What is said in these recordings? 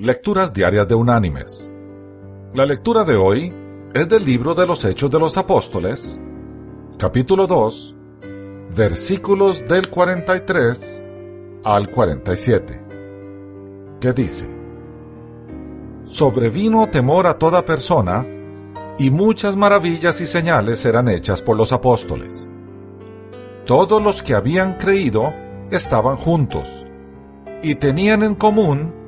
Lecturas Diarias de Unánimes. La lectura de hoy es del libro de los Hechos de los Apóstoles, capítulo 2, versículos del 43 al 47, que dice, Sobrevino temor a toda persona, y muchas maravillas y señales eran hechas por los apóstoles. Todos los que habían creído estaban juntos, y tenían en común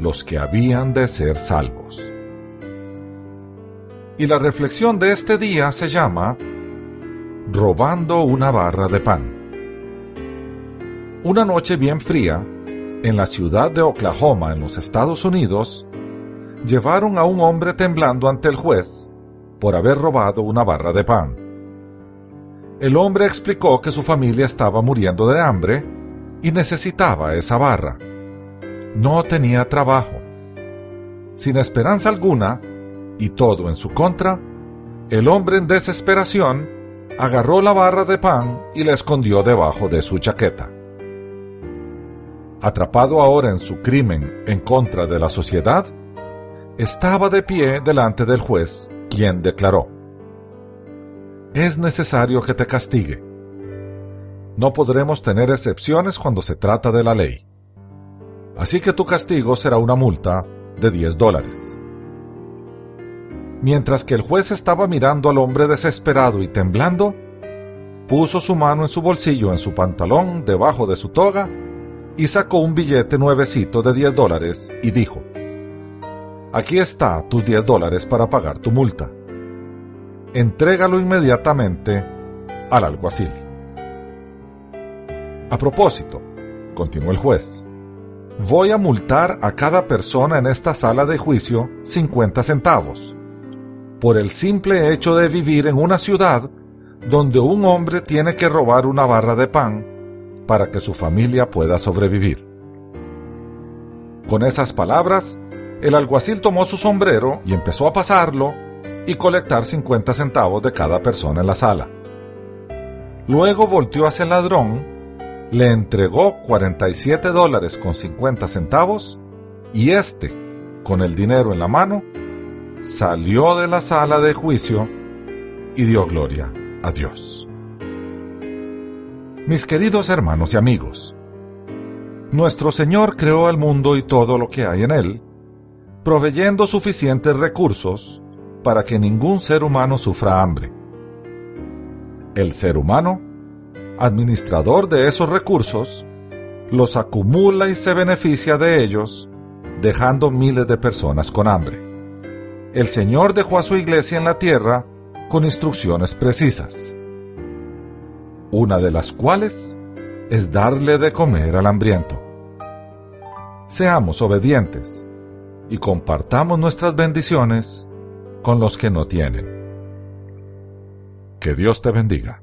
los que habían de ser salvos. Y la reflexión de este día se llama Robando una barra de pan. Una noche bien fría, en la ciudad de Oklahoma, en los Estados Unidos, llevaron a un hombre temblando ante el juez por haber robado una barra de pan. El hombre explicó que su familia estaba muriendo de hambre y necesitaba esa barra no tenía trabajo. Sin esperanza alguna, y todo en su contra, el hombre en desesperación agarró la barra de pan y la escondió debajo de su chaqueta. Atrapado ahora en su crimen en contra de la sociedad, estaba de pie delante del juez, quien declaró, Es necesario que te castigue. No podremos tener excepciones cuando se trata de la ley así que tu castigo será una multa de 10 dólares. Mientras que el juez estaba mirando al hombre desesperado y temblando, puso su mano en su bolsillo, en su pantalón, debajo de su toga, y sacó un billete nuevecito de 10 dólares y dijo, Aquí está tus 10 dólares para pagar tu multa. Entrégalo inmediatamente al alguacil. A propósito, continuó el juez, voy a multar a cada persona en esta sala de juicio 50 centavos, por el simple hecho de vivir en una ciudad donde un hombre tiene que robar una barra de pan para que su familia pueda sobrevivir. Con esas palabras, el alguacil tomó su sombrero y empezó a pasarlo y colectar 50 centavos de cada persona en la sala. Luego volteó hacia el ladrón le entregó 47 dólares con 50 centavos y este, con el dinero en la mano, salió de la sala de juicio y dio gloria a Dios. Mis queridos hermanos y amigos, nuestro Señor creó el mundo y todo lo que hay en él, proveyendo suficientes recursos para que ningún ser humano sufra hambre. El ser humano administrador de esos recursos, los acumula y se beneficia de ellos, dejando miles de personas con hambre. El Señor dejó a su iglesia en la tierra con instrucciones precisas, una de las cuales es darle de comer al hambriento. Seamos obedientes y compartamos nuestras bendiciones con los que no tienen. Que Dios te bendiga.